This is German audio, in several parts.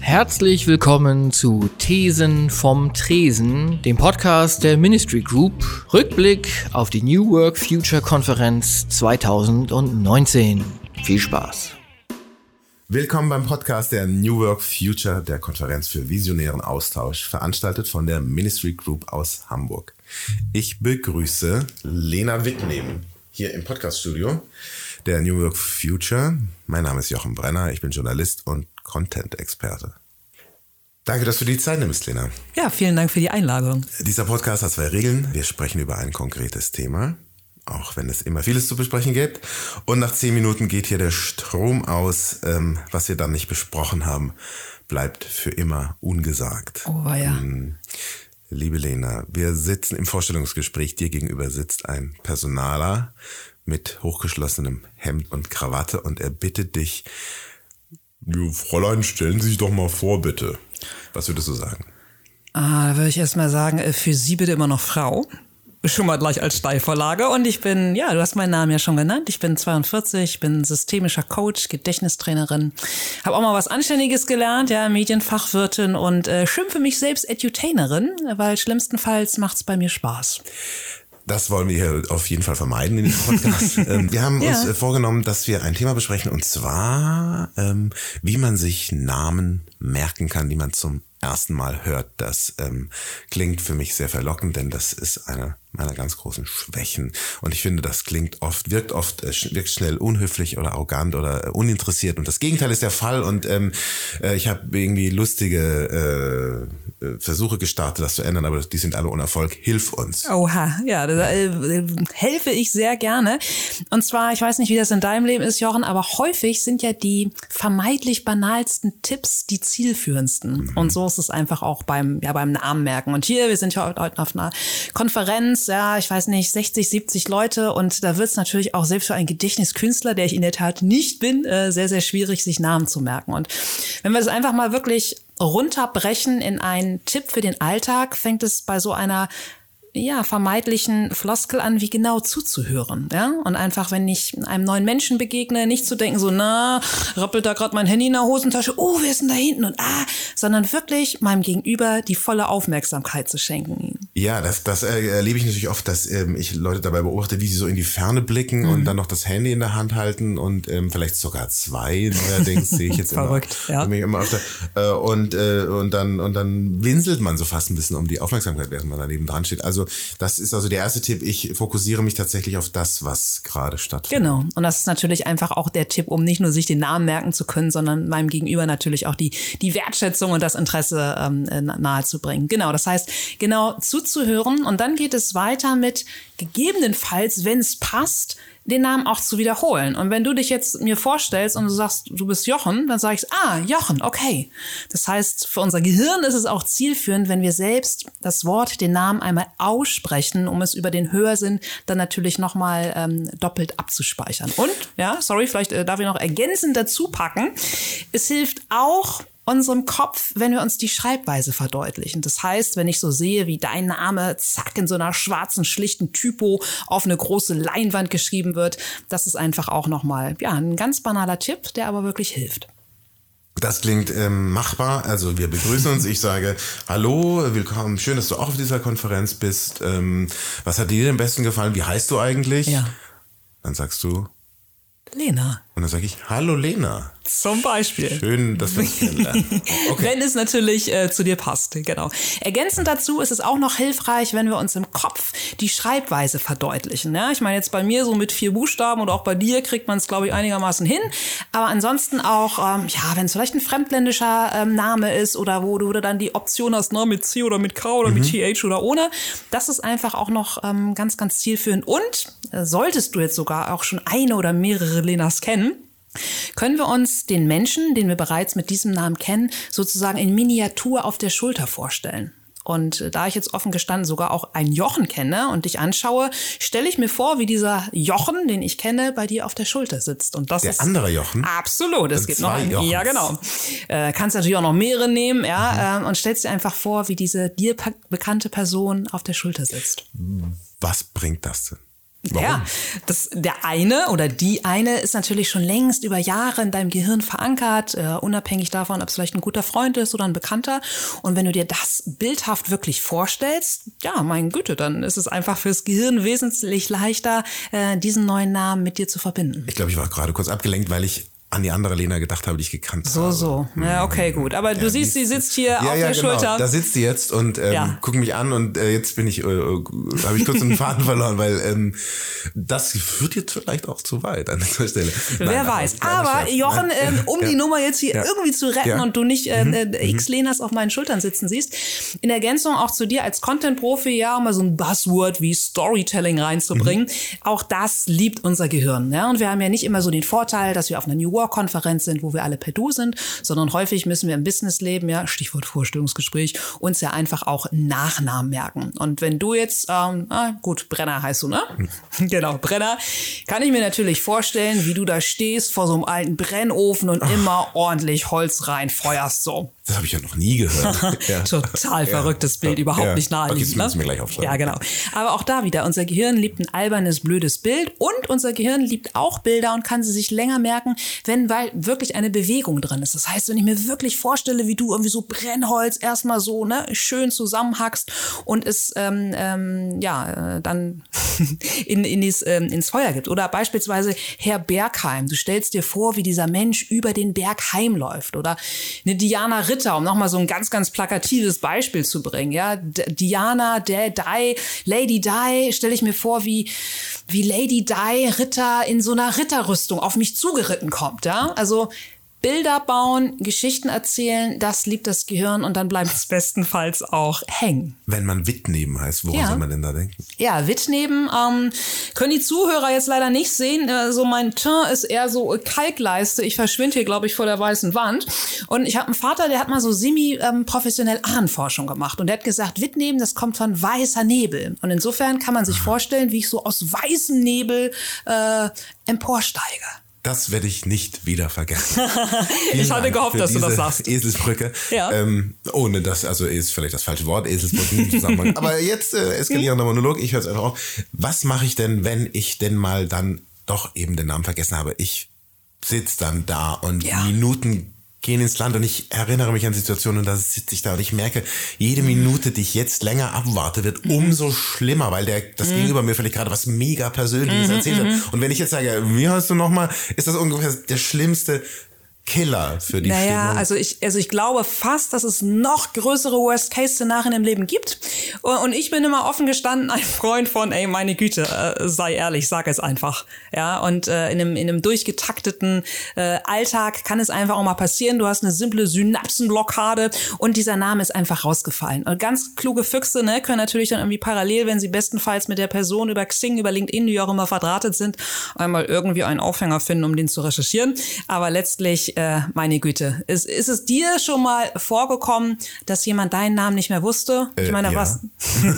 Herzlich willkommen zu Thesen vom Tresen, dem Podcast der Ministry Group. Rückblick auf die New Work Future Konferenz 2019. Viel Spaß. Willkommen beim Podcast der New Work Future, der Konferenz für visionären Austausch, veranstaltet von der Ministry Group aus Hamburg. Ich begrüße Lena Wittnehmen hier im Podcaststudio der New Work Future. Mein Name ist Jochen Brenner, ich bin Journalist und Content-Experte. Danke, dass du die Zeit nimmst, Lena. Ja, vielen Dank für die Einladung. Dieser Podcast hat zwei Regeln. Wir sprechen über ein konkretes Thema, auch wenn es immer vieles zu besprechen gibt. Und nach zehn Minuten geht hier der Strom aus. Ähm, was wir dann nicht besprochen haben, bleibt für immer ungesagt. Oh, ja. Ähm, liebe Lena, wir sitzen im Vorstellungsgespräch. Dir gegenüber sitzt ein Personaler mit hochgeschlossenem Hemd und Krawatte und er bittet dich, Fräulein, stellen Sie sich doch mal vor, bitte. Was würdest du sagen? Ah, da würde ich erst mal sagen, äh, für Sie bitte immer noch Frau. Schon mal gleich als Steilvorlage. Und ich bin, ja, du hast meinen Namen ja schon genannt. Ich bin 42, bin systemischer Coach, Gedächtnistrainerin. Habe auch mal was Anständiges gelernt, ja, Medienfachwirtin und äh, schimpfe mich selbst Edutainerin, weil schlimmstenfalls macht's bei mir Spaß. Das wollen wir hier auf jeden Fall vermeiden in diesem Podcast. Ähm, wir haben uns ja. Äh, vorgenommen, dass wir ein Thema besprechen und zwar, ähm, wie man sich Namen merken kann, die man zum ersten Mal hört. Das ähm, klingt für mich sehr verlockend, denn das ist eine meiner ganz großen Schwächen. Und ich finde, das klingt oft, wirkt oft, äh, wirkt schnell unhöflich oder arrogant oder äh, uninteressiert. Und das Gegenteil ist der Fall. Und ähm, äh, ich habe irgendwie lustige äh, Versuche gestartet, das zu ändern, aber die sind alle unerfolg. Hilf uns. Oha, ja, da äh, helfe ich sehr gerne. Und zwar, ich weiß nicht, wie das in deinem Leben ist, Jochen, aber häufig sind ja die vermeintlich banalsten Tipps die zielführendsten. Mhm. Und so ist es einfach auch beim, ja, beim Namen merken. Und hier, wir sind ja heute auf einer Konferenz, Konferenz, ja, ich weiß nicht, 60, 70 Leute und da wird es natürlich auch selbst für einen Gedächtniskünstler, der ich in der Tat nicht bin, äh, sehr, sehr schwierig, sich Namen zu merken. Und wenn wir das einfach mal wirklich runterbrechen in einen Tipp für den Alltag, fängt es bei so einer ja, vermeidlichen Floskel an, wie genau zuzuhören. Ja? Und einfach, wenn ich einem neuen Menschen begegne, nicht zu denken, so, na, rappelt da gerade mein Handy in der Hosentasche, oh, ist denn da hinten? Und ah, sondern wirklich meinem Gegenüber die volle Aufmerksamkeit zu schenken. Ja, das, das äh, erlebe ich natürlich oft, dass ähm, ich Leute dabei beobachte, wie sie so in die Ferne blicken mhm. und dann noch das Handy in der Hand halten und ähm, vielleicht sogar zwei neuerdings sehe ich jetzt Verrückt, immer, ja. immer öfter. Äh, und, äh, und, dann, und dann winselt man so fast ein bisschen um die Aufmerksamkeit, während man daneben dran steht. Also das ist also der erste Tipp. Ich fokussiere mich tatsächlich auf das, was gerade stattfindet. Genau. Und das ist natürlich einfach auch der Tipp, um nicht nur sich den Namen merken zu können, sondern meinem Gegenüber natürlich auch die, die Wertschätzung und das Interesse ähm, nahezubringen. Genau. Das heißt, genau zuzuhören. Und dann geht es weiter mit gegebenenfalls, wenn es passt, den Namen auch zu wiederholen. Und wenn du dich jetzt mir vorstellst und du sagst, du bist Jochen, dann sage ich, ah, Jochen, okay. Das heißt, für unser Gehirn ist es auch zielführend, wenn wir selbst das Wort, den Namen einmal aussprechen, um es über den Hörsinn dann natürlich nochmal ähm, doppelt abzuspeichern. Und, ja, sorry, vielleicht äh, darf ich noch ergänzend dazu packen. Es hilft auch, unserem Kopf, wenn wir uns die Schreibweise verdeutlichen. Das heißt, wenn ich so sehe, wie dein Name zack in so einer schwarzen, schlichten Typo auf eine große Leinwand geschrieben wird, das ist einfach auch nochmal, ja, ein ganz banaler Tipp, der aber wirklich hilft. Das klingt ähm, machbar. Also wir begrüßen uns. Ich sage Hallo, willkommen. Schön, dass du auch auf dieser Konferenz bist. Ähm, was hat dir am besten gefallen? Wie heißt du eigentlich? Ja. Dann sagst du Lena. Und dann sage ich, hallo Lena. Zum Beispiel. Schön, dass wir uns kennenlernen. Okay. Wenn es natürlich äh, zu dir passt, genau. Ergänzend dazu ist es auch noch hilfreich, wenn wir uns im Kopf die Schreibweise verdeutlichen. Ja? Ich meine, jetzt bei mir so mit vier Buchstaben oder auch bei dir kriegt man es, glaube ich, einigermaßen hin. Aber ansonsten auch, ähm, ja, wenn es vielleicht ein fremdländischer ähm, Name ist oder wo du dann die Option hast, ne, mit C oder mit K oder mhm. mit TH oder ohne, das ist einfach auch noch ähm, ganz, ganz zielführend. Und äh, solltest du jetzt sogar auch schon eine oder mehrere Lenas kennen, können wir uns den Menschen, den wir bereits mit diesem Namen kennen, sozusagen in Miniatur auf der Schulter vorstellen. Und äh, da ich jetzt offen gestanden sogar auch einen Jochen kenne und dich anschaue, stelle ich mir vor, wie dieser Jochen, den ich kenne, bei dir auf der Schulter sitzt. Und das der ist andere Jochen. Absolut. Es gibt noch einen. Jochens. Ja, genau. Äh, kannst natürlich auch noch mehrere nehmen, ja, mhm. äh, und stellst dir einfach vor, wie diese dir bekannte Person auf der Schulter sitzt. Was bringt das denn? Warum? Ja, das, der eine oder die eine ist natürlich schon längst über Jahre in deinem Gehirn verankert, äh, unabhängig davon, ob es vielleicht ein guter Freund ist oder ein Bekannter. Und wenn du dir das bildhaft wirklich vorstellst, ja, mein Güte, dann ist es einfach fürs Gehirn wesentlich leichter, äh, diesen neuen Namen mit dir zu verbinden. Ich glaube, ich war gerade kurz abgelenkt, weil ich an die andere Lena gedacht habe, die ich gekannt so, habe. So, so. Ja, okay, gut. Aber du siehst, sie sitzt hier ja, auf ja, der genau. Schulter. Da sitzt sie jetzt und ähm, ja. guckt mich an und äh, jetzt bin ich, äh, äh habe ich kurz einen Faden verloren, weil ähm, das führt jetzt vielleicht auch zu weit an dieser Stelle. Wer Nein, weiß. Aber Jochen, ähm, um die Nummer jetzt hier irgendwie zu retten und du nicht äh, mhm. äh, X Lenas auf meinen Schultern sitzen siehst, in Ergänzung auch zu dir als Content-Profi, ja, mal so ein Buzzword wie Storytelling reinzubringen. Mhm. Auch das liebt unser Gehirn. Ja? Und wir haben ja nicht immer so den Vorteil, dass wir auf einer New Work-Konferenz sind, wo wir alle per Du sind, sondern häufig müssen wir im Businessleben, ja, Stichwort Vorstellungsgespräch, uns ja einfach auch Nachnamen merken. Und wenn du jetzt, ähm, ah, gut, Brenner heißt du, ne? genau, Brenner, kann ich mir natürlich vorstellen, wie du da stehst vor so einem alten Brennofen und Ach. immer ordentlich Holz reinfeuerst, so. Das habe ich ja noch nie gehört. ja. Total verrücktes Bild, überhaupt ja. nicht naheliegend. Okay, das ne? mir gleich aufschreiben. Ja, genau. Aber auch da wieder, unser Gehirn liebt ein albernes, blödes Bild und unser Gehirn liebt auch Bilder und kann sie sich länger merken, wenn weil wirklich eine Bewegung drin ist. Das heißt, wenn ich mir wirklich vorstelle, wie du irgendwie so Brennholz erstmal so ne, schön zusammenhackst und es ähm, ähm, ja äh, dann in, in dies, ähm, ins Feuer gibt. Oder beispielsweise Herr Bergheim. Du stellst dir vor, wie dieser Mensch über den Berg heimläuft. Oder eine Diana Ritter um nochmal so ein ganz, ganz plakatives Beispiel zu bringen, ja, Diana, der Di, Lady Di, stelle ich mir vor, wie, wie Lady Di Ritter in so einer Ritterrüstung auf mich zugeritten kommt, ja, also Bilder bauen, Geschichten erzählen, das liebt das Gehirn und dann bleibt es bestenfalls auch hängen. Wenn man Wittneben heißt, woran ja. soll man denn da denken? Ja, Wittneben ähm, können die Zuhörer jetzt leider nicht sehen. Äh, so mein Teint ist eher so Kalkleiste. Ich verschwinde hier, glaube ich, vor der weißen Wand. Und ich habe einen Vater, der hat mal so semi-professionell Ahnenforschung gemacht. Und der hat gesagt, Wittneben, das kommt von weißer Nebel. Und insofern kann man sich vorstellen, wie ich so aus weißem Nebel äh, emporsteige. Das werde ich nicht wieder vergessen. ich hatte gehofft, dass du das sagst. Eselsbrücke. Ja. Ähm, ohne das, also ist vielleicht das falsche Wort, Eselsbrücke. Aber jetzt äh, eskalierender Monolog, ich höre es einfach auf. Was mache ich denn, wenn ich denn mal dann doch eben den Namen vergessen habe? Ich sitze dann da und ja. Minuten gehen ins Land und ich erinnere mich an Situationen und da sitze ich da und ich merke, jede Minute, die ich jetzt länger abwarte, wird mhm. umso schlimmer, weil der das mhm. Gegenüber mir vielleicht gerade was mega Persönliches mhm, erzählt hat. Mhm. Und wenn ich jetzt sage, wie heißt du nochmal, ist das ungefähr der schlimmste Killer für die naja, Stimmung. also ich, also ich glaube fast, dass es noch größere Worst-Case-Szenarien im Leben gibt. Und ich bin immer offen gestanden, ein Freund von, ey, meine Güte, äh, sei ehrlich, sag es einfach. Ja, und äh, in, einem, in einem durchgetakteten äh, Alltag kann es einfach auch mal passieren. Du hast eine simple Synapsenblockade und dieser Name ist einfach rausgefallen. Und ganz kluge Füchse ne, können natürlich dann irgendwie parallel, wenn sie bestenfalls mit der Person über Xing, über LinkedIn, die auch immer verdrahtet sind, einmal irgendwie einen Aufhänger finden, um den zu recherchieren. Aber letztlich äh, meine Güte. Ist, ist es dir schon mal vorgekommen, dass jemand deinen Namen nicht mehr wusste? Ich äh, meine, ja. was?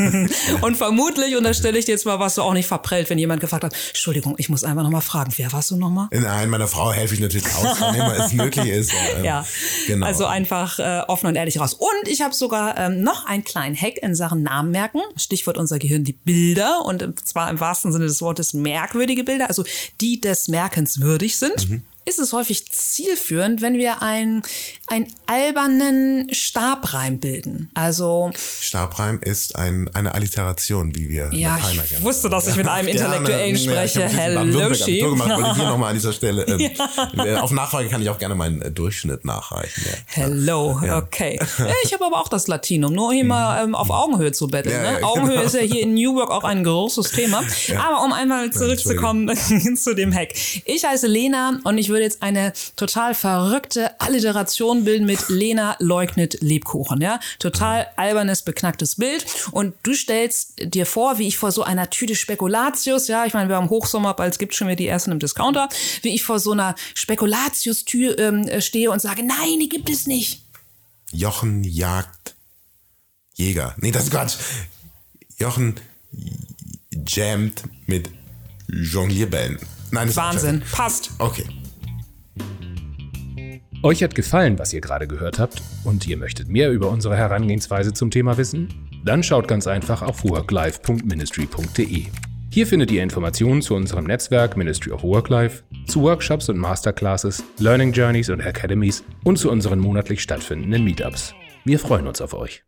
und vermutlich, und da stelle ich dir jetzt mal, was du auch nicht verprellt, wenn jemand gefragt hat, Entschuldigung, ich muss einfach nochmal fragen, wer warst du nochmal? Nein, meiner Frau helfe ich natürlich aus, wann immer es möglich ist. Ähm, ja, genau. Also einfach äh, offen und ehrlich raus. Und ich habe sogar ähm, noch einen kleinen Hack in Sachen Namen merken. Stichwort unser Gehirn, die Bilder. Und zwar im wahrsten Sinne des Wortes merkwürdige Bilder, also die des Merkens würdig sind. Mhm ist es häufig zielführend, wenn wir einen, einen albernen Stabreim bilden. Also Stabreim ist ein, eine Alliteration, wie wir ja, ich wusste, dass ich mit einem Intellektuellen ja, spreche. Ja, Hello, Chief. Gemacht, hier nochmal an dieser Stelle. Ähm, ja. Auf Nachfrage kann ich auch gerne meinen äh, Durchschnitt nachreichen. Ja. Hello, okay. ich habe aber auch das Latinum, nur hier mal ähm, auf Augenhöhe zu betteln. Ne? Augenhöhe genau. ist ja hier in New York auch ein großes Thema. Aber um einmal zurückzukommen zu dem Hack. Ich heiße Lena und ich würde jetzt eine total verrückte Alliteration bilden mit Lena leugnet Lebkuchen, ja? Total albernes, beknacktes Bild. Und du stellst dir vor, wie ich vor so einer Tüte Spekulatius, ja, ich meine, wir haben Hochsommer, bald gibt schon wieder die ersten im Discounter, wie ich vor so einer Spekulatius-Tür ähm, stehe und sage, nein, die gibt es nicht. Jochen jagt Jäger. Nee, das ist Quatsch. Jochen jammt mit Jonglierbällen. Nein, das Wahnsinn. Passt. Okay. Euch hat gefallen, was ihr gerade gehört habt und ihr möchtet mehr über unsere Herangehensweise zum Thema wissen? Dann schaut ganz einfach auf worklife.ministry.de. Hier findet ihr Informationen zu unserem Netzwerk Ministry of Work-Life, zu Workshops und Masterclasses, Learning Journeys und Academies und zu unseren monatlich stattfindenden Meetups. Wir freuen uns auf euch.